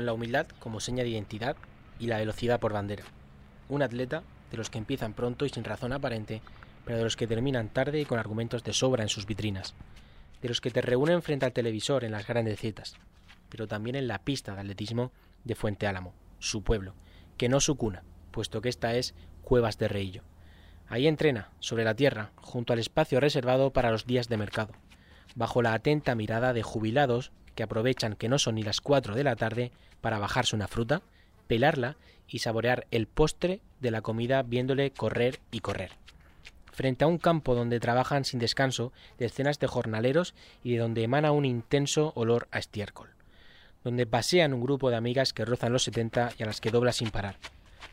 con la humildad como seña de identidad y la velocidad por bandera. Un atleta de los que empiezan pronto y sin razón aparente, pero de los que terminan tarde y con argumentos de sobra en sus vitrinas. De los que te reúnen frente al televisor en las grandes citas, pero también en la pista de atletismo de Fuente Álamo, su pueblo, que no su cuna, puesto que esta es Cuevas de Reillo. Ahí entrena, sobre la tierra, junto al espacio reservado para los días de mercado, bajo la atenta mirada de jubilados que aprovechan que no son ni las cuatro de la tarde para bajarse una fruta, pelarla y saborear el postre de la comida viéndole correr y correr. Frente a un campo donde trabajan sin descanso decenas de jornaleros y de donde emana un intenso olor a estiércol. Donde pasean un grupo de amigas que rozan los setenta y a las que dobla sin parar.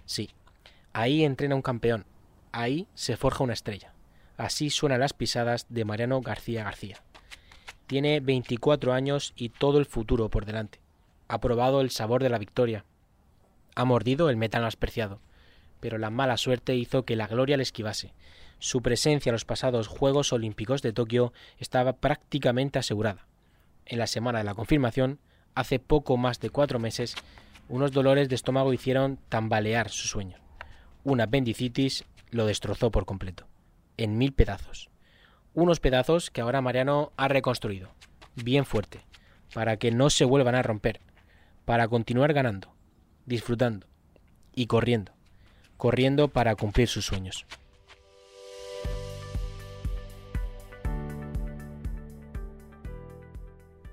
Sí, ahí entrena un campeón, Ahí se forja una estrella. Así suenan las pisadas de Mariano García García. Tiene 24 años y todo el futuro por delante. Ha probado el sabor de la victoria. Ha mordido el metano asperciado. Pero la mala suerte hizo que la gloria le esquivase. Su presencia en los pasados Juegos Olímpicos de Tokio estaba prácticamente asegurada. En la semana de la confirmación, hace poco más de cuatro meses, unos dolores de estómago hicieron tambalear su sueño. Una apendicitis lo destrozó por completo, en mil pedazos. Unos pedazos que ahora Mariano ha reconstruido, bien fuerte, para que no se vuelvan a romper, para continuar ganando, disfrutando y corriendo, corriendo para cumplir sus sueños.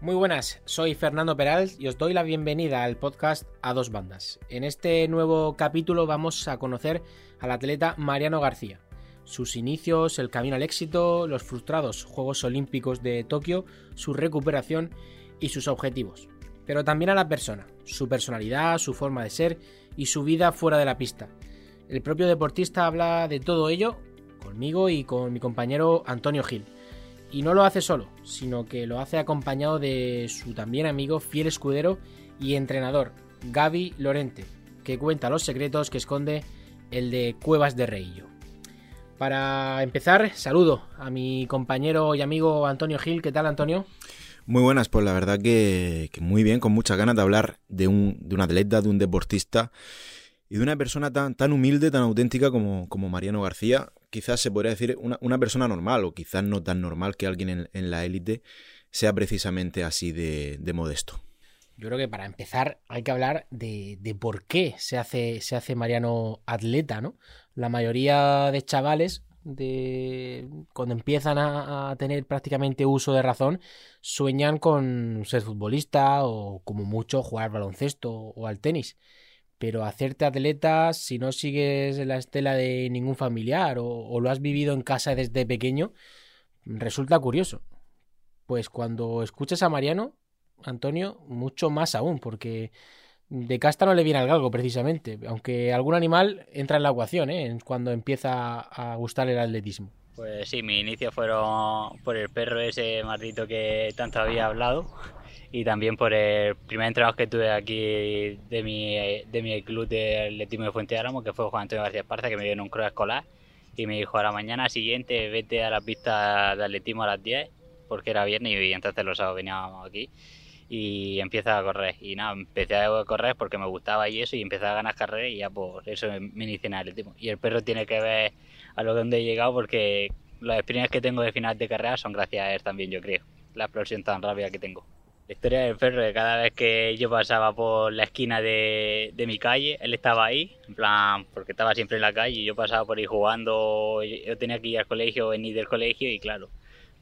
Muy buenas, soy Fernando Peral y os doy la bienvenida al podcast A Dos Bandas. En este nuevo capítulo vamos a conocer al atleta Mariano García, sus inicios, el camino al éxito, los frustrados Juegos Olímpicos de Tokio, su recuperación y sus objetivos. Pero también a la persona, su personalidad, su forma de ser y su vida fuera de la pista. El propio deportista habla de todo ello conmigo y con mi compañero Antonio Gil. Y no lo hace solo, sino que lo hace acompañado de su también amigo, fiel escudero y entrenador, Gaby Lorente, que cuenta los secretos que esconde el de Cuevas de Reillo. Para empezar, saludo a mi compañero y amigo Antonio Gil. ¿Qué tal, Antonio? Muy buenas, pues la verdad que, muy bien, con muchas ganas de hablar de un, de un atleta, de un deportista y de una persona tan, tan humilde, tan auténtica como, como Mariano García, quizás se podría decir una, persona normal, o quizás no tan normal que alguien en, la élite sea precisamente así de, modesto. Yo creo que para empezar hay que hablar de, por qué se hace, se hace Mariano atleta, ¿no? La mayoría de chavales, de cuando empiezan a, tener prácticamente uso de razón, sueñan con ser futbolista o como mucho jugar baloncesto o al tenis pero hacerte atleta, si no sigues la estela de ningún familiar o, lo has vivido en casa desde pequeño, resulta curioso. Pues cuando escuchas a Mariano, Antonio, mucho más aún, porque de casta no le viene al galgo precisamente, aunque algún animal entra en la ecuación ¿eh? cuando empieza a gustar el atletismo. Pues sí, mi inicio fueron por el perro ese maldito que tanto había hablado y también por el primer entrenador que tuve aquí de mi, de mi club de atletismo de Fuente de Álamo, que fue Juan Antonio García Esparza, que me dio en un cross escolar y me dijo a la mañana siguiente vete a la pista de atletismo a las 10 porque era viernes y entonces los sábados veníamos aquí y empieza a correr. Y nada, empecé a correr porque me gustaba y eso y empecé a ganar carreras y ya por eso me inicié en atletismo y el perro tiene que ver a lo donde he llegado porque las experiencias que tengo de final de carrera son gracias a él también yo creo. La explosión tan rápida que tengo. La historia del perro, que cada vez que yo pasaba por la esquina de, de, mi calle, él estaba ahí, en plan, porque estaba siempre en la calle y yo pasaba por ahí jugando, yo tenía que ir al colegio, venir del colegio y claro,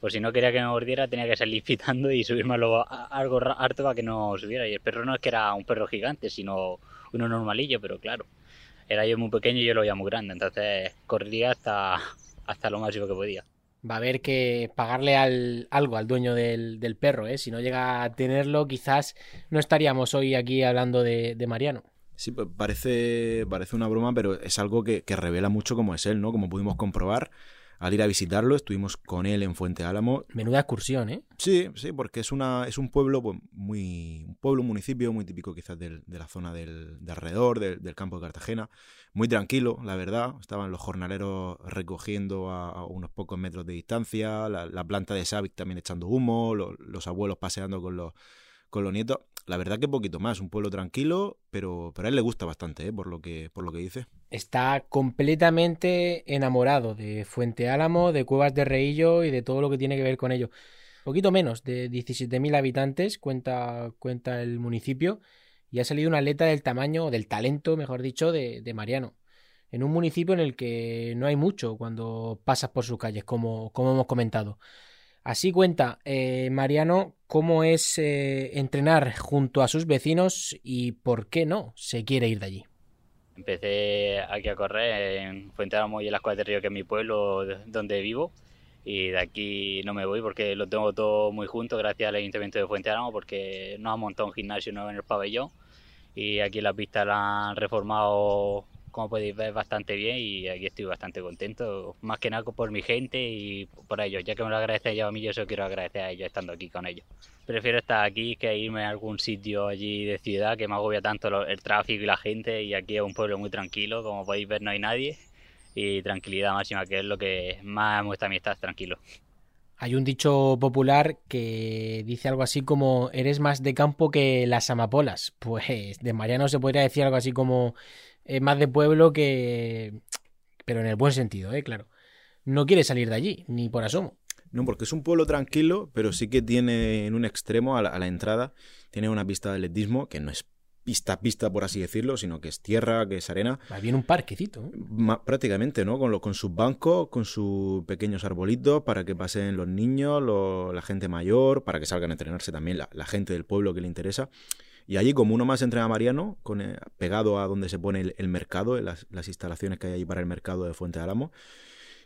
pues si no quería que me mordiera tenía que salir pitando y subirme algo harto para que no subiera. Y el perro no es que era un perro gigante, sino uno normalillo, pero claro, era yo muy pequeño y yo lo veía muy grande, entonces corría hasta, hasta lo máximo que podía va a haber que pagarle al, algo al dueño del, del, perro, ¿eh? Si no llega a tenerlo, quizás no estaríamos hoy aquí hablando de, de Mariano. Sí, pues parece, parece una broma, pero es algo que, que, revela mucho cómo es él, ¿no? Como pudimos comprobar al ir a visitarlo, estuvimos con él en Fuente Álamo. Menuda excursión, ¿eh? Sí, sí, porque es una es un pueblo pues, muy un pueblo, un municipio muy típico quizás del, de la zona del, de alrededor, del, campo de Cartagena. Muy tranquilo, la verdad. Estaban los jornaleros recogiendo a, unos pocos metros de distancia, la, planta de Savic también echando humo, los abuelos paseando con los con los nietos. La verdad que poquito más, un pueblo tranquilo, pero, pero a él le gusta bastante, ¿eh? por, lo que, por lo que dice. Está completamente enamorado de Fuente Álamo, de Cuevas de Reillo y de todo lo que tiene que ver con ello. Poquito menos de 17.000 habitantes cuenta, cuenta el municipio y ha salido una atleta del tamaño, del talento, mejor dicho, de, de Mariano en un municipio en el que no hay mucho cuando pasas por sus calles, como, como hemos comentado. Así cuenta eh, Mariano cómo es eh, entrenar junto a sus vecinos y por qué no se quiere ir de allí. Empecé aquí a correr en Fuente Álamo y en las Cuevas de Río, que es mi pueblo donde vivo. Y de aquí no me voy porque lo tengo todo muy junto gracias al Ayuntamiento de Fuente Álamo porque nos ha montado un gimnasio nuevo en el pabellón y aquí la pista la han reformado como podéis ver, bastante bien y aquí estoy bastante contento, más que nada por mi gente y por ellos, ya que me lo agradece ellos a mí, yo solo quiero agradecer a ellos estando aquí con ellos. Prefiero estar aquí que irme a algún sitio allí de ciudad que me agobia tanto el tráfico y la gente y aquí es un pueblo muy tranquilo, como podéis ver no hay nadie y tranquilidad máxima, que es lo que más me gusta a mí estar tranquilo. Hay un dicho popular que dice algo así como eres más de campo que las amapolas. Pues de Mariano se podría decir algo así como más de pueblo que... Pero en el buen sentido, ¿eh? Claro. No quiere salir de allí, ni por asomo. No, porque es un pueblo tranquilo, pero sí que tiene en un extremo a la, entrada, tiene una pista de atletismo que no es pista pista, por así decirlo, sino que es tierra, que es arena. Más bien un parquecito. ¿eh? prácticamente, ¿no? Con, lo, con sus bancos, con sus pequeños arbolitos, para que pasen los niños, la gente mayor, para que salgan a entrenarse también la, la gente del pueblo que le interesa. Y allí, como uno más entrena Mariano, con, eh, pegado a donde se pone el, mercado, las, instalaciones que hay allí para el mercado de Fuente de.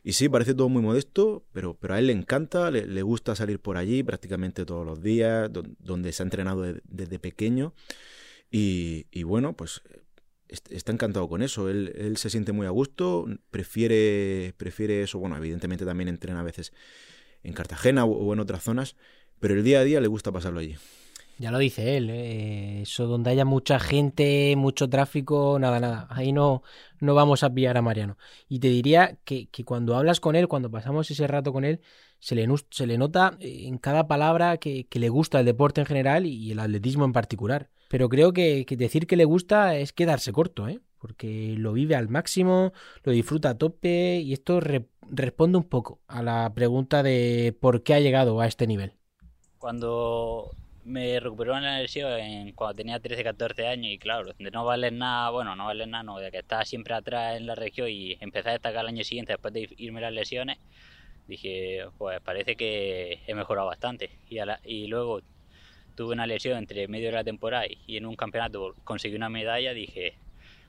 Y sí, parece todo muy modesto, pero, pero a él le encanta, le, gusta salir por allí prácticamente todos los días, donde se ha entrenado desde pequeño. Y, y, bueno, pues está encantado con eso. Él, él, se siente muy a gusto, prefiere, prefiere eso. Bueno, evidentemente también entrena a veces en Cartagena o en otras zonas, pero el día a día le gusta pasarlo allí. Ya lo dice él, ¿eh? eso donde haya mucha gente, mucho tráfico, nada, nada. Ahí no, no vamos a pillar a Mariano. Y te diría que, que cuando hablas con él, cuando pasamos ese rato con él, se le, se le nota en cada palabra que, que, le gusta el deporte en general y el atletismo en particular. Pero creo que, que decir que le gusta es quedarse corto, ¿eh? porque lo vive al máximo, lo disfruta a tope y esto responde un poco a la pregunta de por qué ha llegado a este nivel. Cuando me recuperó en la lesión cuando tenía 13, 14 años y claro, no valer nada, bueno, no valer nada, no, de que estaba siempre atrás en la región y empecé a destacar el año siguiente después de irme las lesiones, dije, pues parece que he mejorado bastante. Y, y luego tuve una lesión entre medio de la temporada y en un campeonato conseguí una medalla, dije,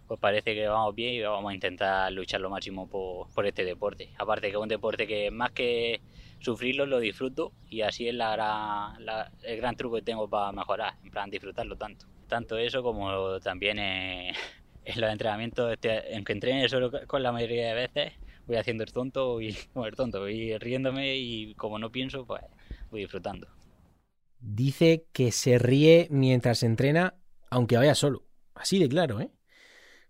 pues parece que vamos bien y vamos a intentar luchar lo máximo por, por este deporte. Aparte que es un deporte que más que sufrirlo lo disfruto y así es la, el gran truco que tengo para mejorar, en plan disfrutarlo tanto. Tanto eso como también en, los entrenamientos, este, en que entrene solo con la mayoría de veces, voy haciendo el tonto y el tonto, voy riéndome y como no pienso, pues voy disfrutando. Dice que se ríe mientras entrena, aunque vaya solo. Así de claro, ¿eh?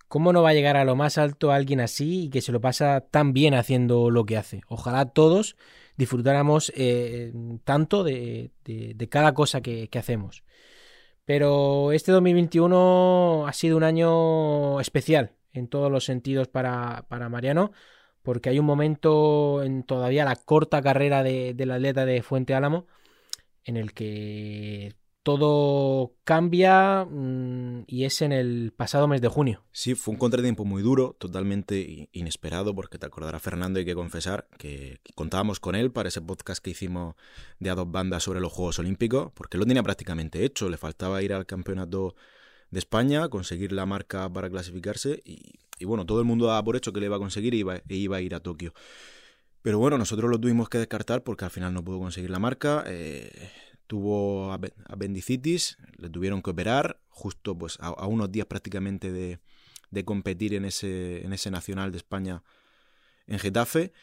¿Cómo no va a llegar a lo más alto alguien así y que se lo pasa tan bien haciendo lo que hace? Ojalá todos disfrutáramos eh, tanto de, cada cosa que, hacemos. Pero este 2021 ha sido un año especial en todos los sentidos para, para Mariano, porque hay un momento en todavía la corta carrera de, del atleta de Fuente Álamo en el que todo cambia mm, y es en el pasado mes de junio. Sí, fue un contratiempo muy duro, totalmente inesperado, porque te acordará Fernando, hay que confesar que contábamos con él para ese podcast que hicimos de a dos bandas sobre los Juegos Olímpicos, porque lo tenía prácticamente hecho, le faltaba ir al campeonato de España, conseguir la marca para clasificarse y, bueno, todo el mundo daba por hecho que le iba a conseguir e iba, e iba a ir a Tokio. Pero bueno, nosotros lo tuvimos que descartar porque al final no pudo conseguir la marca. Eh, tuvo apendicitis, le tuvieron que operar justo pues a, unos días prácticamente de, de, competir en ese, en ese Nacional de España en Getafe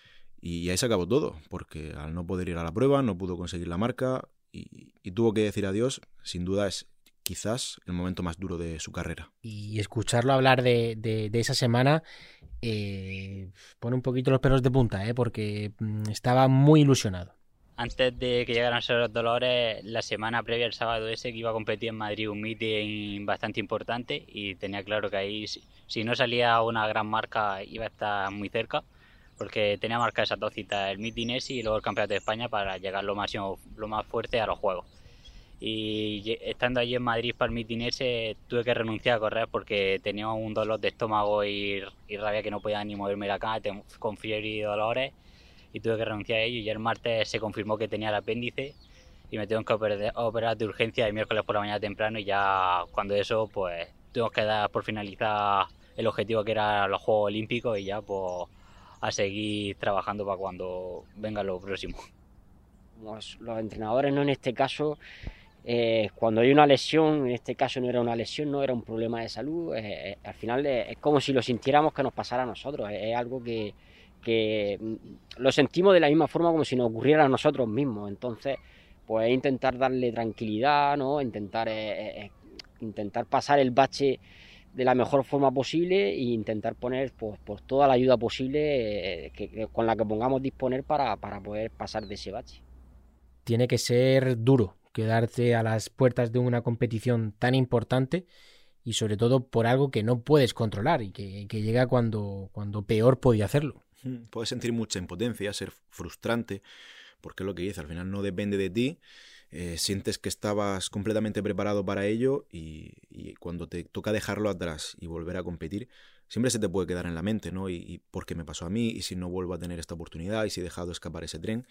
y ahí se acabó todo, porque al no poder ir a la prueba no pudo conseguir la marca y, tuvo que decir adiós, sin duda es quizás el momento más duro de su carrera. Y escucharlo hablar de, de, esa semana eh, pone un poquito los pelos de punta, ¿eh? porque mm, estaba muy ilusionado antes de que llegaran esos dolores, la semana previa, el sábado ese, que iba a competir en Madrid un meeting bastante importante y tenía claro que ahí, si no salía una gran marca, iba a estar muy cerca, porque tenía marca esas dos citas, el meeting ese y luego el Campeonato de España para llegar lo, máximo, lo más fuerte a los Juegos. Y estando allí en Madrid para el meeting ese, tuve que renunciar a correr porque tenía un dolor de estómago y, rabia que no podía ni moverme la cama, con fiebre y dolores y tuve que renunciar a ello y el martes se confirmó que tenía el apéndice y me tengo que operar de urgencia el miércoles por la mañana temprano y ya cuando eso pues tengo que dar por finalizar el objetivo que era los Juegos Olímpicos y ya pues a seguir trabajando para cuando venga lo próximo. Los, entrenadores no en este caso eh, cuando hay una lesión, en este caso no era una lesión, no era un problema de salud, eh, eh, al final es como si lo sintiéramos que nos pasara a nosotros, es algo que, que mm, lo sentimos de la misma forma como si nos ocurriera a nosotros mismos. Entonces, pues intentar darle tranquilidad, ¿no? Intentar, eh, eh, eh, intentar pasar el bache de la mejor forma posible e intentar poner pues, pues toda la ayuda posible que, con la que pongamos disponer para, para poder pasar de ese bache. Tiene que ser duro quedarte a las puertas de una competición tan importante y sobre todo por algo que no puedes controlar y que, que llega cuando, cuando peor podía hacerlo. Puedes sentir mucha impotencia, ser frustrante, porque es lo que dice, al final no depende de ti, eh, sientes que estabas completamente preparado para ello y, cuando te toca dejarlo atrás y volver a competir, siempre se te puede quedar en la mente, ¿no? Y, por qué me pasó a mí, y si no vuelvo a tener esta oportunidad, y si he dejado escapar ese tren.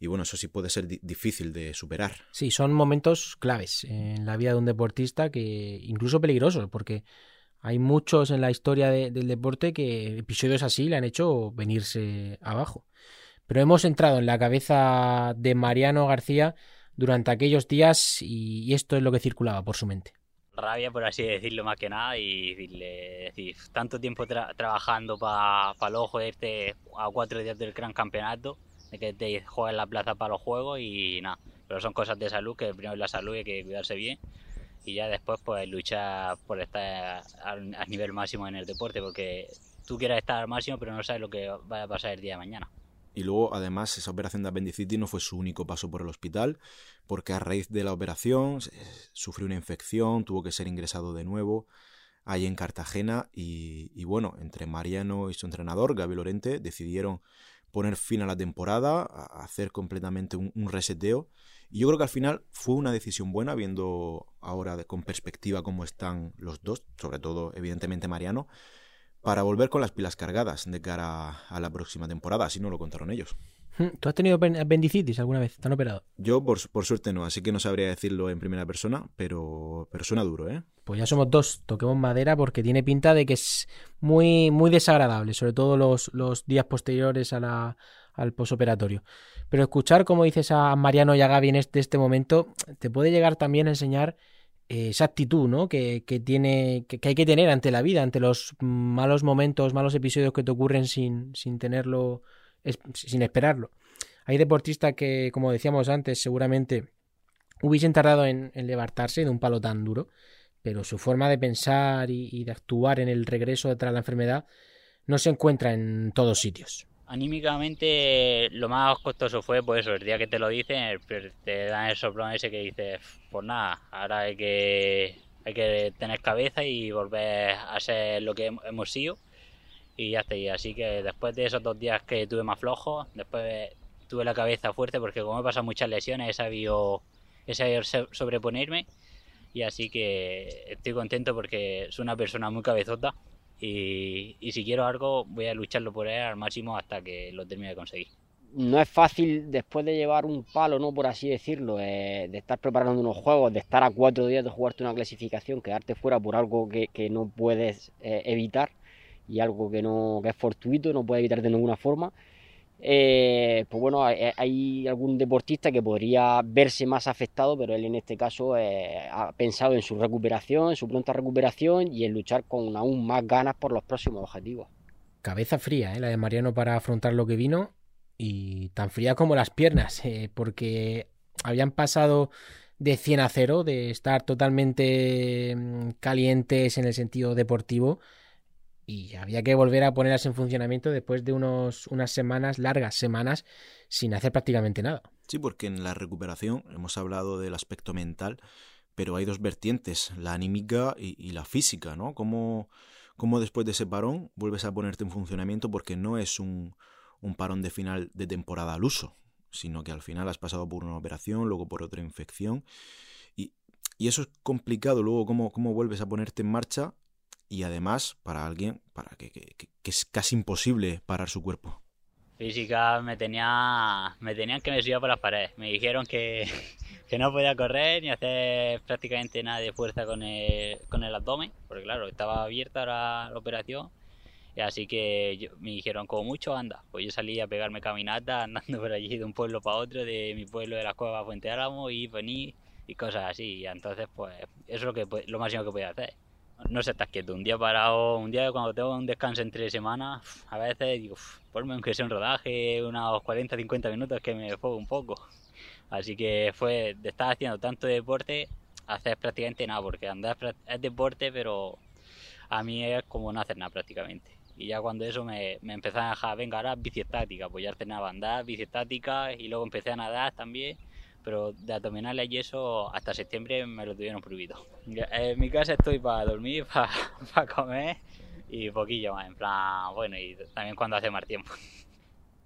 Y bueno, eso sí puede ser difícil de superar. Sí, son momentos claves en la vida de un deportista que incluso peligrosos, porque hay muchos en la historia del deporte que episodios así le han hecho venirse abajo. Pero hemos entrado en la cabeza de Mariano García durante aquellos días y, esto es lo que circulaba por su mente. Rabia, por así decirlo, más que nada, y decirle, decir, tanto tiempo trabajando para pa luego joderte a cuatro días del gran campeonato, de que te juegues la plaza para los juegos y nada. Pero son cosas de salud, que primero es la salud y hay que cuidarse bien y ya después pues luchar por estar al, nivel máximo en el deporte porque tú quieres estar al máximo pero no sabes lo que va a pasar el día de mañana. Y luego, además, esa operación de apendicitis no fue su único paso por el hospital, porque a raíz de la operación sufrió una infección, tuvo que ser ingresado de nuevo ahí en Cartagena y, bueno, entre Mariano y su entrenador, Gaby Lorente, decidieron poner fin a la temporada, hacer completamente un, un reseteo y yo creo que al final fue una decisión buena, viendo ahora con perspectiva cómo están los dos, sobre todo evidentemente Mariano, para volver con las pilas cargadas de cara a la próxima temporada, así no lo contaron ellos. Hmm, ¿Tú has tenido apendicitis alguna vez? ¿Te han operado? Yo, por, suerte, no, así que no sabría decirlo en primera persona, pero, pero suena duro, ¿eh? Pues ya somos dos, toquemos madera porque tiene pinta de que es muy, muy desagradable, sobre todo los, los días posteriores a la, al posoperatorio. Pero escuchar, como dices a Mariano y a Gaby en este, este momento, te puede llegar también a enseñar eh, esa actitud ¿no? que, tiene, que, hay que tener ante la vida, ante los malos momentos, malos episodios que te ocurren sin, sin tenerlo, sin esperarlo. Hay deportistas que, como decíamos antes, seguramente hubiesen tardado en, levantarse de un palo tan duro, pero su forma de pensar y, y de actuar en el regreso tras la enfermedad no se encuentra en todos sitios. Anímicamente lo más costoso fue pues eso, el día que te lo dicen, te dan el soplón ese que dices, pues nada, ahora hay que, hay que tener cabeza y volver a ser lo que hemos sido y ya está. Así que después de esos dos días que tuve más flojo, después tuve la cabeza fuerte porque como he pasado muchas lesiones he sabido, he sabido sobreponerme y así que estoy contento porque soy una persona muy cabezota y, si quiero algo voy a lucharlo por él al máximo hasta que lo termine de conseguir. No es fácil después de llevar un palo, no por así decirlo, eh, de estar preparando unos juegos, de estar a cuatro días de jugarte una clasificación, quedarte fuera por algo que, no puedes eh, evitar y algo que no que es fortuito, no puedes evitar de ninguna forma eh, pues bueno, hay, algún deportista que podría verse más afectado, pero él en este caso eh, ha pensado en su recuperación, en su pronta recuperación y en luchar con aún más ganas por los próximos objetivos. Cabeza fría, ¿eh? la de Mariano para afrontar lo que vino y tan fría como las piernas, porque habían pasado de 100 a 0, de estar totalmente mm, calientes en el sentido deportivo y había que volver a ponerlas en funcionamiento después de unos, unas semanas, largas semanas, sin hacer prácticamente nada. Sí, porque en la recuperación hemos hablado del aspecto mental, pero hay dos vertientes, la anímica y, la física, ¿no? ¿Cómo, ¿Cómo, después de ese parón vuelves a ponerte en funcionamiento? Porque no es un, un parón de final de temporada al uso, sino que al final has pasado por una operación, luego por otra infección. Y, y eso es complicado luego, cómo, cómo vuelves a ponerte en marcha y además para alguien para que, que, que es casi imposible parar su cuerpo. Física me tenía me tenían que me subía por las paredes. Me dijeron que, que, no podía correr ni hacer prácticamente nada de fuerza con el, con el abdomen porque claro estaba abierta la, la operación. Y así que me dijeron como mucho anda pues yo salí a pegarme caminata andando por allí de un pueblo para otro de mi pueblo de la cueva Fuente Álamo y venir y cosas así. Y entonces pues eso es lo que lo máximo que podía hacer no se estás quieto. Un día parado, un día cuando tengo un descanso entre semanas, a veces digo, ponme aunque sea un rodaje, unos 40, 50 minutos que me juego un poco. Así que fue de estar haciendo tanto deporte, hacer prácticamente nada, porque andar es deporte, pero a mí es como no hacer nada prácticamente. Y ya cuando eso me, me empezó a dejar, venga, ahora bici estática, pues ya entrenaba andar, bici estática, y luego empecé a nadar también pero de abdominales y eso hasta septiembre me lo tuvieron prohibido. En mi casa estoy para dormir, para, comer y poquillo más, en plan, bueno, y también cuando hace más tiempo.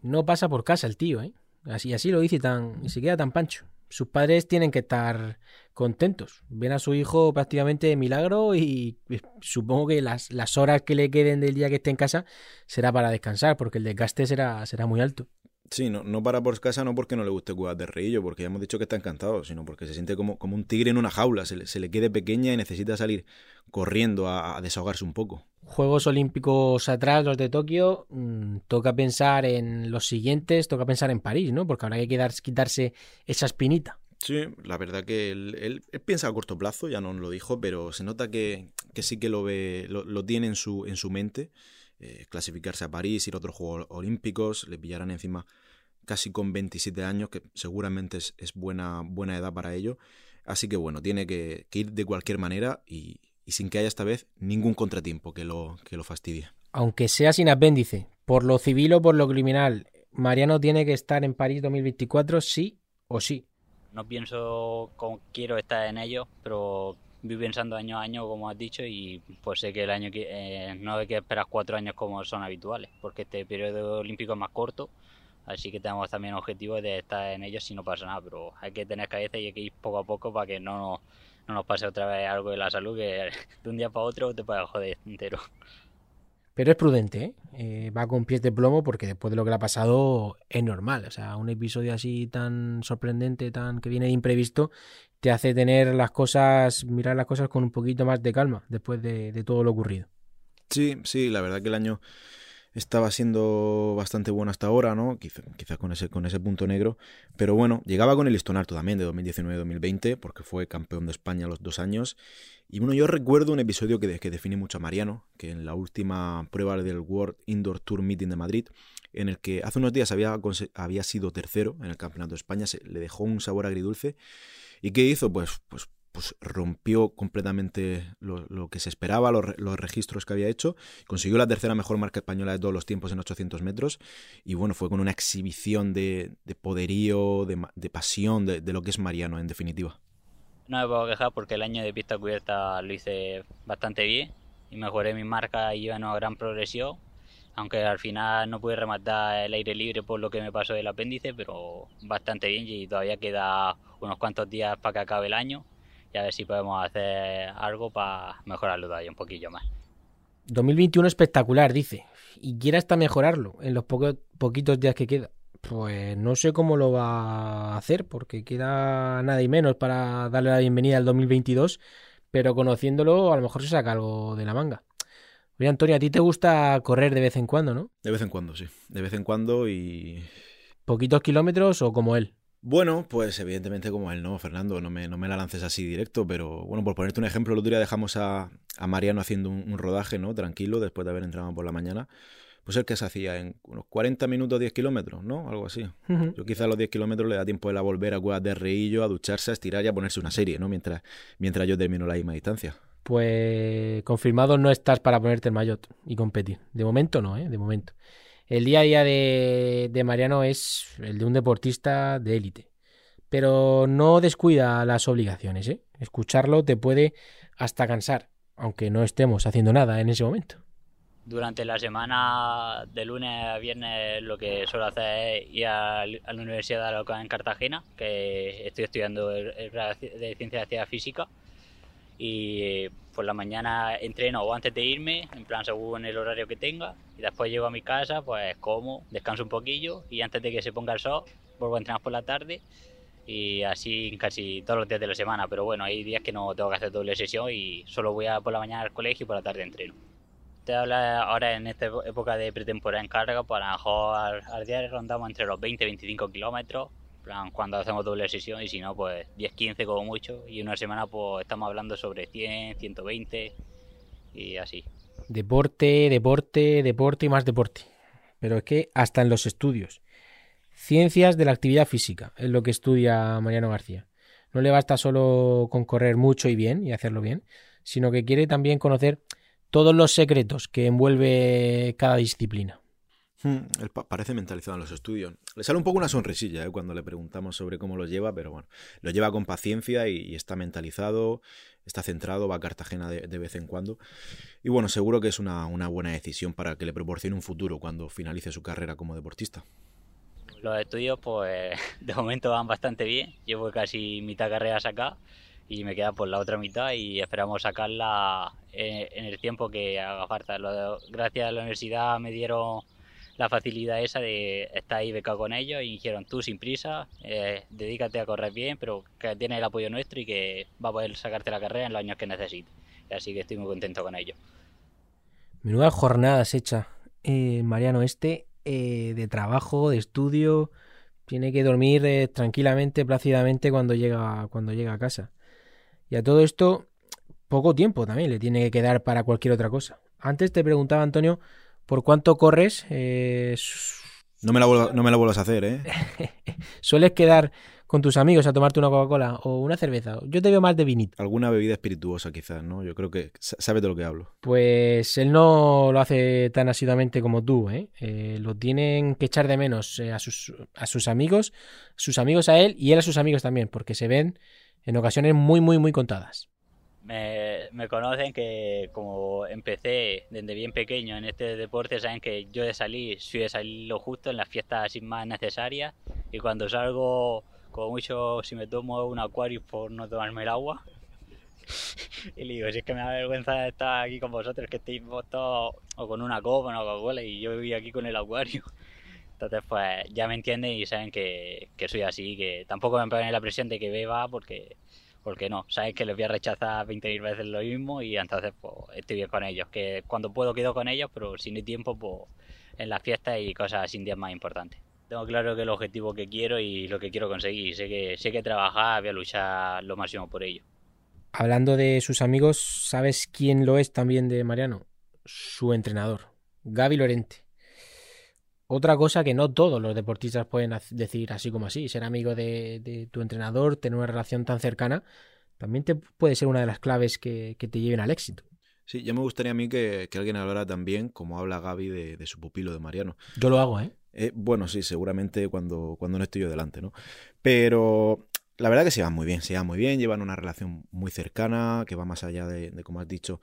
No pasa por casa el tío, ¿eh? Así, así lo dice tan, y se queda tan pancho. Sus padres tienen que estar contentos. Ven a su hijo prácticamente de milagro y supongo que las, las horas que le queden del día que esté en casa será para descansar, porque el desgaste será, será muy alto. Sí, no, no para por casa, no porque no le guste cuidar de reillo, porque ya hemos dicho que está encantado, sino porque se siente como, como un tigre en una jaula, se le, se le quede pequeña y necesita salir corriendo a, desahogarse un poco. Juegos Olímpicos atrás, los de Tokio, mm, toca pensar en los siguientes, toca pensar en París, ¿no? Porque habrá que quitarse esa espinita. Sí, la verdad que él, piensa a corto plazo, ya no lo dijo, pero se nota que, que sí que lo ve, lo, lo tiene en su, en su mente eh, clasificarse a París, ir a otros Juegos Olímpicos, le pillarán encima casi con 27 años, que seguramente es, buena, buena edad para ello. Así que bueno, tiene que, ir de cualquier manera y, sin que haya esta vez ningún contratiempo que lo, que lo fastidie. Aunque sea sin apéndice, por lo civil o por lo criminal, Mariano tiene que estar en París 2024 sí o sí. No pienso como quiero estar en ello, pero voy pensando año a año, como has dicho, y pues sé que el año que eh, no hay que esperar cuatro años como son habituales, porque este periodo olímpico es más corto, así que tenemos también objetivos de estar en ellos si no pasa nada, pero hay que tener cabeza y hay que ir poco a poco para que no, no nos pase otra vez algo de la salud que de un día para otro te puede joder entero. Pero es prudente, ¿eh? ¿eh? va con pies de plomo porque después de lo que le ha pasado es normal. O sea, un episodio así tan sorprendente, tan que viene de imprevisto, te hace tener las cosas, mirar las cosas con un poquito más de calma después de, de todo lo ocurrido. Sí, sí, la verdad que el año estaba siendo bastante bueno hasta ahora, ¿no? Quizás con ese, con ese punto negro. Pero bueno, llegaba con el listón alto también de 2019-2020, porque fue campeón de España los dos años. Y bueno, yo recuerdo un episodio que, que define mucho a Mariano, que en la última prueba del World Indoor Tour Meeting de Madrid, en el que hace unos días había, había sido tercero en el Campeonato de España, se le dejó un sabor agridulce. ¿Y qué hizo? Pues, pues pues rompió completamente lo, que se esperaba, los, registros que había hecho, consiguió la tercera mejor marca española de todos los tiempos en 800 metros. Y bueno, fue con una exhibición de, poderío, de, pasión, de, lo que es Mariano en definitiva. No me puedo quejar porque el año de pista cubierta lo hice bastante bien y mejoré mi marca y iba en una gran progresión, aunque al final no pude rematar el aire libre por lo que me pasó del apéndice, pero bastante bien y todavía queda unos cuantos días para que acabe el año y a ver si podemos hacer algo para mejorarlo todavía un poquillo más. 2021 espectacular, dice. Y quiere hasta mejorarlo en los poquitos días que queda. Pues no sé cómo lo va a hacer, porque queda nada y menos para darle la bienvenida al 2022, pero conociéndolo a lo mejor se saca algo de la manga. Oye, Antonio, a ti te gusta correr de vez en cuando, ¿no? De vez en cuando, sí. De vez en cuando y... ¿Poquitos kilómetros o como él? Bueno, pues evidentemente como él, ¿no, Fernando? No me, no me la lances así directo, pero bueno, por ponerte un ejemplo, el otro día dejamos a, a Mariano haciendo un, rodaje, ¿no? Tranquilo, después de haber entrado por la mañana. Pues el que se hacía en unos 40 minutos, 10 kilómetros, ¿no? Algo así. Yo quizá a los 10 kilómetros le da tiempo de a volver a cuidar de reillo, a ducharse, a estirar y a ponerse una serie, ¿no? Mientras, mientras yo termino la misma distancia. Pues confirmado no estás para ponerte el maillot y competir. De momento no, ¿eh? De momento. El día a día de, Mariano es el de un deportista de élite. Pero no descuida las obligaciones, ¿eh? Escucharlo te puede hasta cansar, aunque no estemos haciendo nada en ese momento. Durante la semana de lunes a viernes lo que suelo hacer es ir a la Universidad de en Cartagena, que estoy estudiando el, de Ciencia de Física y por la mañana entreno o antes de irme, en plan según el horario que tenga, y después llego a mi casa, pues como, descanso un poquillo y antes de que se ponga el sol vuelvo a entrenar por la tarde y así casi todos los días de la semana, pero bueno, hay días que no tengo que hacer doble sesión y solo voy a por la mañana al colegio y por la tarde entreno. Te habla ahora en esta época de pretemporada en carga, pues a lo mejor al, al día rondamos entre los 20 y 25 kilómetros, cuando hacemos doble sesión y si no, pues 10-15 como mucho. Y una semana pues estamos hablando sobre 100, 120 y así. Deporte, deporte, deporte y más deporte. Pero es que hasta en los estudios. Ciencias de la actividad física es lo que estudia Mariano García. No le basta solo con correr mucho y bien y hacerlo bien, sino que quiere también conocer todos los secretos que envuelve cada disciplina. Hmm, parece mentalizado en los estudios. Le sale un poco una sonrisilla ¿eh? cuando le preguntamos sobre cómo lo lleva, pero bueno, lo lleva con paciencia y, está mentalizado, está centrado, va a Cartagena de, vez en cuando. Y bueno, seguro que es una, buena decisión para que le proporcione un futuro cuando finalice su carrera como deportista. Los estudios, pues de momento van bastante bien. Llevo casi mitad carrera acá y me queda por la otra mitad y esperamos sacarla en, el tiempo que haga falta. Gracias a la universidad me dieron la facilidad esa de estar ahí becado con ellos y dijeron tú sin prisa, eh, dedícate a correr bien, pero que tienes el apoyo nuestro y que va a poder sacarte la carrera en los años que necesites. Así que estoy muy contento con ello. Menuda jornada se echa eh, Mariano este eh, de trabajo, de estudio. Tiene que dormir tranquilamente, plácidamente cuando llega, cuando llega a casa. Y a todo esto, poco tiempo también le tiene que quedar para cualquier otra cosa. Antes te preguntaba, Antonio, ¿Por cuánto corres? Eh, no, me la no me la vuelvas a hacer, ¿eh? ¿Sueles quedar con tus amigos a tomarte una Coca-Cola o una cerveza? Yo te veo más de vinito. Alguna bebida espirituosa quizás, ¿no? Yo creo que sabes de lo que hablo. Pues él no lo hace tan asiduamente como tú, ¿eh? eh lo tienen que echar de menos eh, a, sus, a sus amigos, sus amigos a él y él a sus amigos también, porque se ven en ocasiones muy, muy, muy contadas me, conocen que como empecé desde bien pequeño en este deporte, saben que yo de salir, soy de salir lo justo en las fiestas sin más necesarias y cuando salgo, como mucho, si me tomo un acuario por no tomarme el agua. y le digo, si es que me da vergüenza estar aquí con vosotros, que estéis todos o con una copa, una Coca-Cola y yo viví aquí con el acuario. Entonces, pues ya me entienden y saben que, que soy así, que tampoco me ponen la presión de que beba porque porque no, sabes que les voy a rechazar 20.000 veces lo mismo y entonces pues estoy bien con ellos, que cuando puedo quedo con ellos, pero si no hay tiempo pues en las fiestas y cosas sin días más importantes. Tengo claro que el objetivo que quiero y lo que quiero conseguir, sé que sé que trabajar, voy a luchar lo máximo por ello. Hablando de sus amigos, ¿sabes quién lo es también de Mariano? Su entrenador, Gaby Lorente. Otra cosa que no todos los deportistas pueden decir así como así, ser amigo de, tu entrenador, tener una relación tan cercana, también te puede ser una de las claves que, te lleven al éxito. Sí, ya me gustaría a mí que, alguien hablara también, como habla Gaby, de, su pupilo, de Mariano. Yo lo hago, ¿eh? ¿eh? Bueno, sí, seguramente cuando, cuando no estoy yo delante, ¿no? Pero la verdad que se van muy bien, se van muy bien, llevan una relación muy cercana, que va más allá de, como has dicho,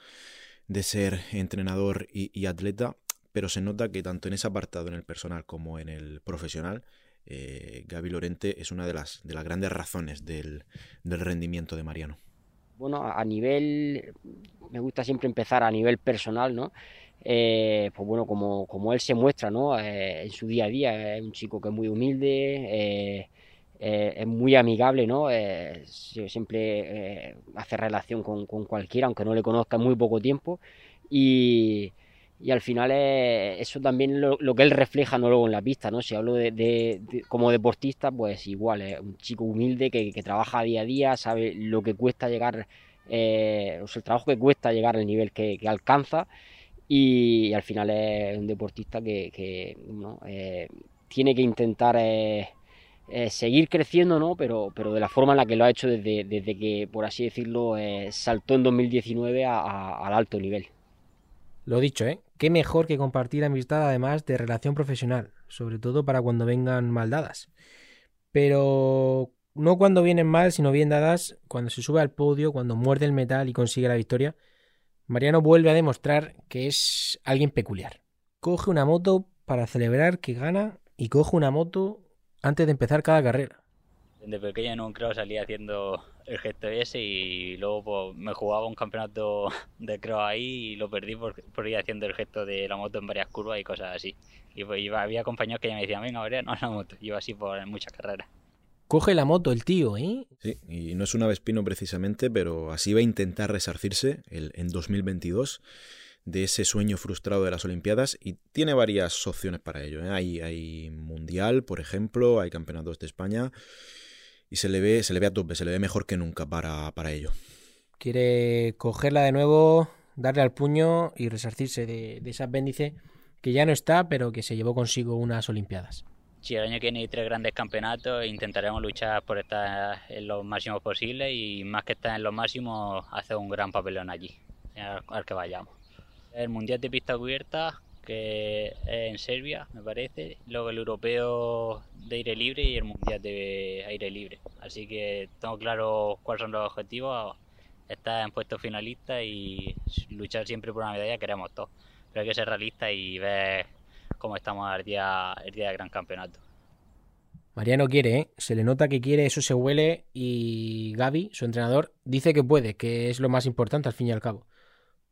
de ser entrenador y atleta pero se nota que tanto en ese apartado, en el personal como en el profesional, eh, Gaby Lorente es una de las, de las grandes razones del, rendimiento de Mariano. Bueno, a nivel, me gusta siempre empezar a nivel personal, ¿no? Eh, pues bueno, como, como, él se muestra, ¿no? Eh, en su día a día, es un chico que es muy humilde, es muy amigable, ¿no? siempre hace relación con, con, cualquiera, aunque no le conozca en muy poco tiempo. Y, y al final es eso también lo, lo, que él refleja no luego en la pista, ¿no? Si hablo de, como deportista, pues igual, es un chico humilde que, trabaja día a día, sabe lo que cuesta llegar, eh, o sea, el trabajo que cuesta llegar al nivel que, alcanza y, al final es un deportista que, que eh, tiene que intentar eh, seguir creciendo, ¿no? Pero, pero de la forma en la que lo ha hecho desde, desde que, por así decirlo, saltó en 2019 al alto nivel. Lo dicho, ¿eh? Qué mejor que compartir amistad además de relación profesional, sobre todo para cuando vengan maldadas. Pero, no cuando vienen mal, sino bien dadas, cuando se sube al podio, cuando muerde el metal y consigue la victoria, Mariano vuelve a demostrar que es alguien peculiar. Coge una moto para celebrar que gana y coge una moto antes de empezar cada carrera. Desde pequeño en un cross salía haciendo el gesto ese y luego pues, me jugaba un campeonato de cross ahí y lo perdí por, por, ir haciendo el gesto de la moto en varias curvas y cosas así. Y pues iba, había compañeros que ya me decían, venga, Mariano, no la moto. Iba así por muchas carreras. Coge la moto el tío, ¿eh? Sí, y no es una Vespino precisamente, pero así va a intentar resarcirse el, en 2022 de ese sueño frustrado de las Olimpiadas y tiene varias opciones para ello. ¿eh? Hay, hay Mundial, por ejemplo, hay Campeonatos de España y se le ve, se le ve a tope, se le ve mejor que nunca para, para ello. Quiere cogerla de nuevo, darle al puño y resarcirse de, de ese apéndice que ya no está, pero que se llevó consigo unas Olimpiadas. Si el año que viene hay tres grandes campeonatos, intentaremos luchar por estar en los máximos posibles y más que estar en los máximos, hacer un gran papelón allí, al que vayamos. El Mundial de Pista Cubierta, que es en Serbia, me parece, luego el Europeo de Aire Libre y el Mundial de Aire Libre. Así que tengo claro cuáles son los objetivos, estar en puesto finalista y luchar siempre por una medalla, queremos todos. Pero hay que ser realistas y ver cómo estamos el día, el día del gran campeonato. Mariano quiere, ¿eh? se le nota que quiere, eso se huele y Gaby, su entrenador, dice que puede, que es lo más importante al fin y al cabo.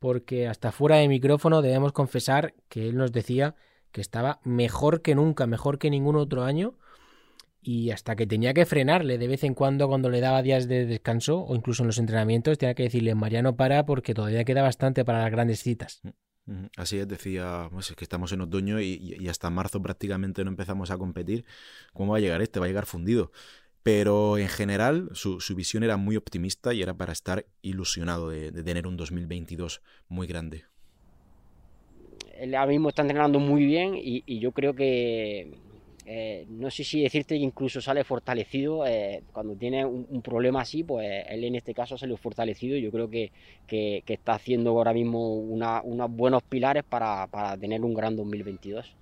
Porque hasta fuera de micrófono debemos confesar que él nos decía que estaba mejor que nunca, mejor que ningún otro año y hasta que tenía que frenarle de vez en cuando cuando le daba días de descanso o incluso en los entrenamientos tenía que decirle Mariano para porque todavía queda bastante para las grandes citas. Así es, decía, pues es que estamos en otoño y, y, hasta marzo prácticamente no empezamos a competir. ¿Cómo va a llegar este? Va a llegar fundido. Pero en general su, su visión era muy optimista y era para estar ilusionado de, de, tener un 2022 muy grande. Él ahora mismo está entrenando muy bien y, y yo creo que eh, no sé si decirte que incluso sale fortalecido eh, cuando tiene un, un, problema así, pues él en este caso salió fortalecido. Yo creo que, que, que está haciendo ahora mismo una, unos buenos pilares para, para, tener un gran 2022.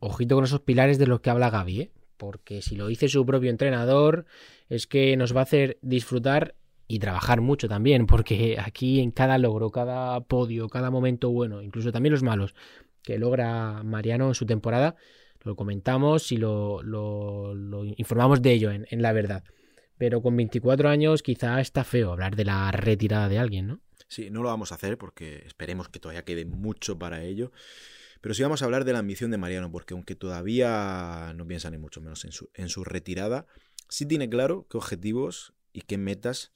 Ojito con esos pilares de los que habla Gaby, ¿eh? Porque si lo dice su propio entrenador, es que nos va a hacer disfrutar y trabajar mucho también, porque aquí en cada logro, cada podio, cada momento bueno, incluso también los malos que logra Mariano en su temporada, lo comentamos y lo, lo, informamos de ello en, en, la verdad. Pero con 24 años quizá está feo hablar de la retirada de alguien, ¿no? Sí, no lo vamos a hacer porque esperemos que todavía quede mucho para ello. Pero sí vamos a hablar de la ambición de Mariano, porque aunque todavía no piensa ni mucho menos en su, en su retirada, sí tiene claro qué objetivos y qué metas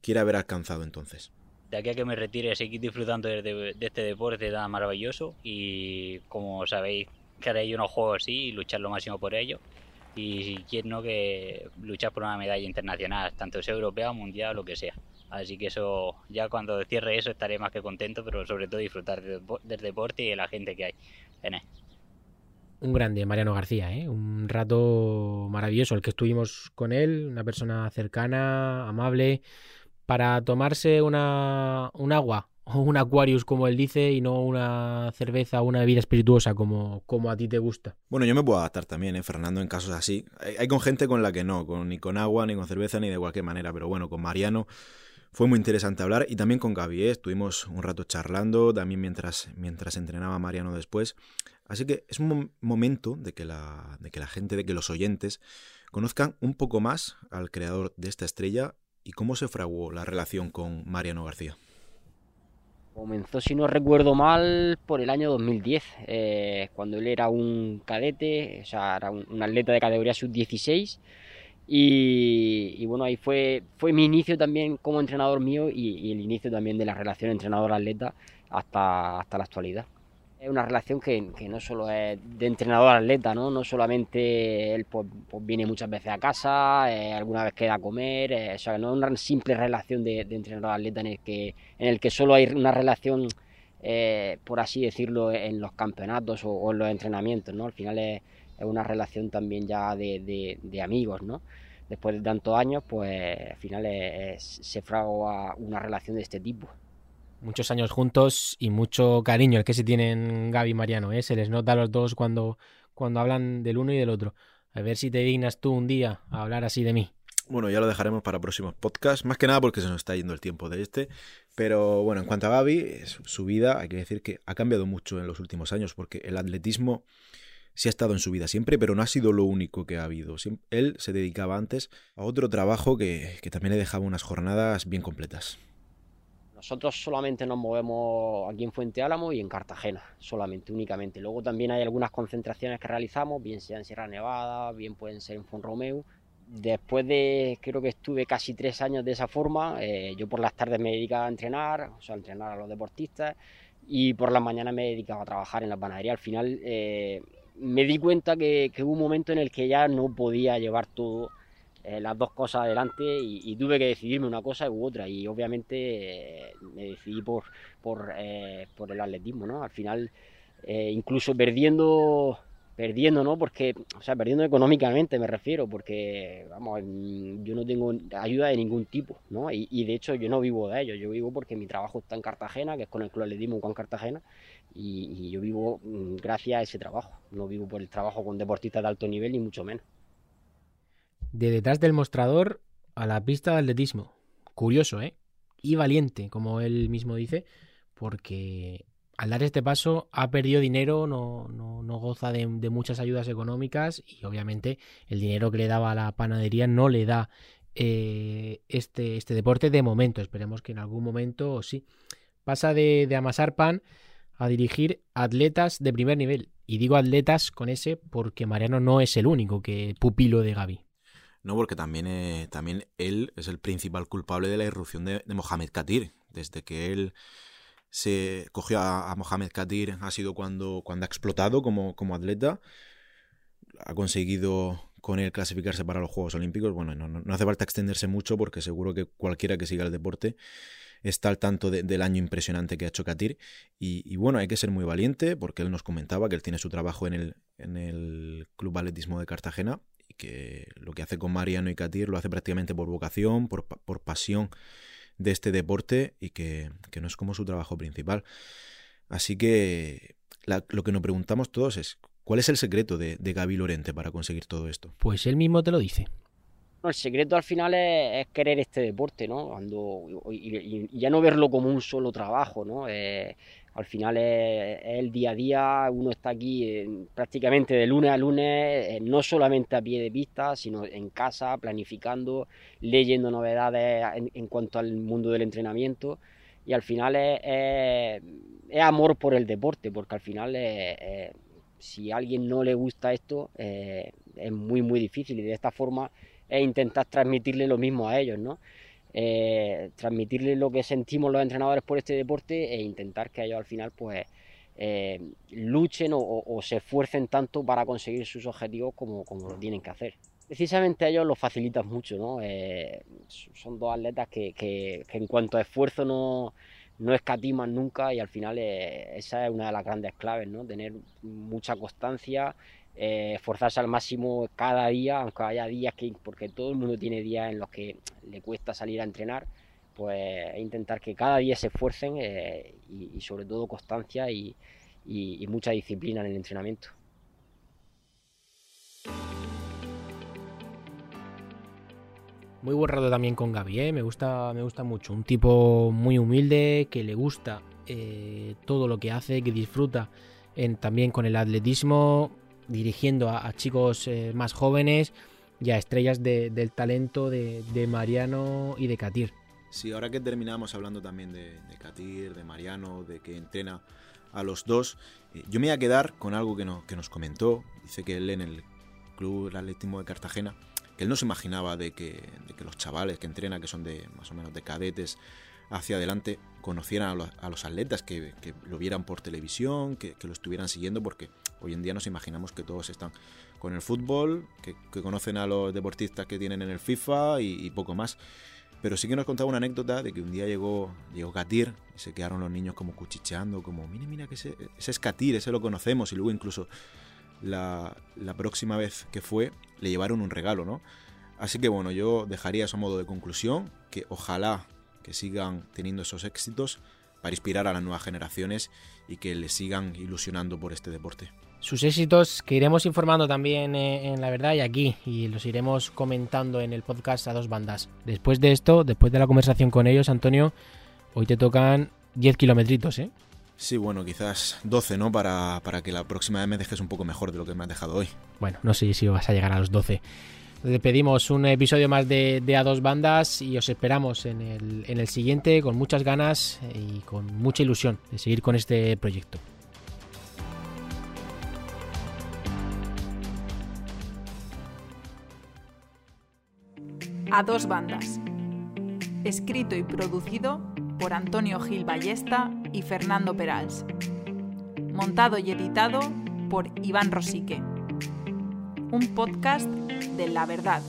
quiere haber alcanzado entonces. De aquí a que me retire, seguir disfrutando de, de, de este deporte tan maravilloso y como sabéis, yo unos juegos así y luchar lo máximo por ello. Y si no, que luchar por una medalla internacional, tanto sea europea, mundial lo que sea. Así que eso, ya cuando cierre eso estaré más que contento, pero sobre todo disfrutar del, del deporte y de la gente que hay en él. Un grande, Mariano García, ¿eh? un rato maravilloso el que estuvimos con él, una persona cercana, amable, para tomarse una, un agua o un Aquarius, como él dice, y no una cerveza o una bebida espirituosa como, como a ti te gusta. Bueno, yo me puedo adaptar también, ¿eh, Fernando, en casos así. Hay, hay con gente con la que no, con, ni con agua, ni con cerveza, ni de cualquier manera, pero bueno, con Mariano fue muy interesante hablar y también con Gaby, ¿eh? estuvimos un rato charlando, también mientras, mientras entrenaba Mariano después. Así que es un momento de que, la, de que la gente, de que los oyentes conozcan un poco más al creador de esta estrella y cómo se fraguó la relación con Mariano García. Comenzó, si no recuerdo mal, por el año 2010, eh, cuando él era un cadete, o sea, era un, atleta de categoría sub-16. Y, bueno, ahí fue, fue mi inicio también como entrenador mío y, el inicio también de la relación entrenador-atleta hasta, hasta la actualidad. Es una relación que, que, no solo es de entrenador-atleta, ¿no? No solamente él pues, pues viene muchas veces a casa, eh, alguna vez queda a comer, eh, o sea, no es una simple relación de, entrenador-atleta en, el que, en el que solo hay una relación, eh, por así decirlo, en los campeonatos o, o, en los entrenamientos, ¿no? Al final es una relación también ya de, de, de, amigos, ¿no? Después de tantos años, pues al final es, es, se fragua una relación de este tipo muchos años juntos y mucho cariño el que se tienen Gaby y Mariano, ¿eh? se les nota a los dos cuando, cuando hablan del uno y del otro. A ver si te dignas tú un día a hablar así de mí. Bueno, ya lo dejaremos para próximos podcasts, más que nada porque se nos está yendo el tiempo de este. Pero bueno, en cuanto a Gaby, su vida, hay que decir que ha cambiado mucho en los últimos años, porque el atletismo sí ha estado en su vida siempre, pero no ha sido lo único que ha habido. Él se dedicaba antes a otro trabajo que, que también le dejaba unas jornadas bien completas. Nosotros solamente nos movemos aquí en Fuente Álamo y en Cartagena, solamente, únicamente. Luego también hay algunas concentraciones que realizamos, bien sea en Sierra Nevada, bien pueden ser en Fonromeu. Después de, creo que estuve casi tres años de esa forma, eh, yo por las tardes me dedicaba a entrenar, o sea, a entrenar a los deportistas, y por las mañanas me dedicaba a trabajar en la panadería. Al final eh, me di cuenta que, hubo un momento en el que ya no podía llevar todo eh, las dos cosas adelante y, tuve que decidirme una cosa u otra y obviamente eh, me decidí por, por, eh, por, el atletismo, ¿no? Al final, incluso perdiendo, perdiendo, ¿no? Porque, o sea, perdiendo económicamente me refiero, porque, vamos, yo no tengo ayuda de ningún tipo, ¿no? Y, de hecho yo no vivo de ello, yo vivo porque mi trabajo está en Cartagena, que es con el Club Atletismo con Cartagena, y, y yo vivo mm, gracias a ese trabajo, no vivo por el trabajo con deportistas de alto nivel, ni mucho menos de detrás del mostrador a la pista de atletismo. Curioso, ¿eh? Y valiente, como él mismo dice, porque al dar este paso ha perdido dinero, no, no, goza de, muchas ayudas económicas y obviamente el dinero que le daba a la panadería no le da eh, este, este deporte de momento. Esperemos que en algún momento sí. Pasa de, de amasar pan a dirigir atletas de primer nivel. Y digo atletas con ese porque Mariano no es el único que pupilo de Gaby. No, porque también, eh, también él es el principal culpable de la irrupción de, Mohamed Katir. Desde que él se cogió a, Mohamed Katir ha sido cuando, cuando ha explotado como, como atleta. Ha conseguido con él clasificarse para los Juegos Olímpicos. Bueno, no, no, hace falta extenderse mucho porque seguro que cualquiera que siga el deporte está al tanto del año impresionante que ha hecho Katir. Y, y, bueno, hay que ser muy valiente porque él nos comentaba que él tiene su trabajo en el, en el Club Atletismo de Cartagena que lo que hace con Mariano y Katir lo hace prácticamente por vocación, por, pasión de este deporte y que, no es como su trabajo principal. Así que lo que nos preguntamos todos es, ¿cuál es el secreto de, de Gaby Lorente para conseguir todo esto? Pues él mismo te lo dice. El secreto al final es, querer este deporte, ¿no? Cuando, y, ya no verlo como un solo trabajo, ¿no? Eh, al final es, el día a día, uno está aquí prácticamente de lunes a lunes, eh, no solamente a pie de pista, sino en casa, planificando, leyendo novedades en, cuanto al mundo del entrenamiento. Y al final es, amor por el deporte, porque al final si a alguien no le gusta esto, eh, es muy, muy difícil. Y de esta forma es intentar transmitirle lo mismo a ellos, ¿no? Eh, transmitirles lo que sentimos los entrenadores por este deporte e intentar que ellos al final pues eh, luchen o, se esfuercen tanto para conseguir sus objetivos como, como lo tienen que hacer. Precisamente ellos lo facilitan mucho, ¿no? Eh, son dos atletas que, que, en cuanto a esfuerzo no, no escatiman nunca y al final esa es una de las grandes claves, ¿no? Tener mucha constancia, eh, esforzarse al máximo cada día, aunque haya días que, porque todo el mundo tiene días en los que le cuesta salir a entrenar, pues intentar que cada día se esfuercen eh, y, sobre todo constancia y, mucha disciplina en el entrenamiento. Muy buen rato también con Gaby, ¿eh? me, gusta, me gusta mucho. Un tipo muy humilde, que le gusta todo lo que hace, que disfruta también con el atletismo dirigiendo a, chicos eh, más jóvenes y a estrellas del talento de, Mariano y de Katir. Sí, ahora que terminamos hablando también de, Katir, de Mariano, de que entrena a los dos, eh, yo me voy a quedar con algo que, no, que nos comentó. Dice que él en el Club Atletismo de Cartagena, que él no se imaginaba de que, que los chavales que entrena, que son de más o menos de cadetes, hacia adelante conocieran a los, atletas, que, lo vieran por televisión, que, lo estuvieran siguiendo, porque hoy en día nos imaginamos que todos están con el fútbol, que, conocen a los deportistas que tienen en el FIFA y, poco más. Pero sí que nos contaba una anécdota de que un día llegó, llegó Katir y se quedaron los niños como cuchicheando, como, mira, mira, que ese, ese es Katir, ese lo conocemos. Y luego incluso la, la próxima vez que fue, le llevaron un regalo, ¿no? Así que bueno, yo dejaría eso a modo de conclusión, que ojalá que sigan teniendo esos éxitos para inspirar a las nuevas generaciones y que les sigan ilusionando por este deporte. sus éxitos que iremos informando también eh, en la verdad y aquí y los iremos comentando en el podcast a dos bandas. Después de esto, después de la conversación con ellos, Antonio, hoy te tocan 10 kilometritos, ¿eh? Sí, bueno, quizás 12, ¿no? Para, para que la próxima vez me dejes un poco mejor de lo que me has dejado hoy. Bueno, no sé si vas a llegar a los 12. Le pedimos un episodio más de, A dos bandas y os esperamos en el, en el siguiente con muchas ganas y con mucha ilusión de seguir con este proyecto. A dos bandas. Escrito y producido por Antonio Gil Ballesta y Fernando Perals. Montado y editado por Iván Rosique. Un podcast de La Verdad,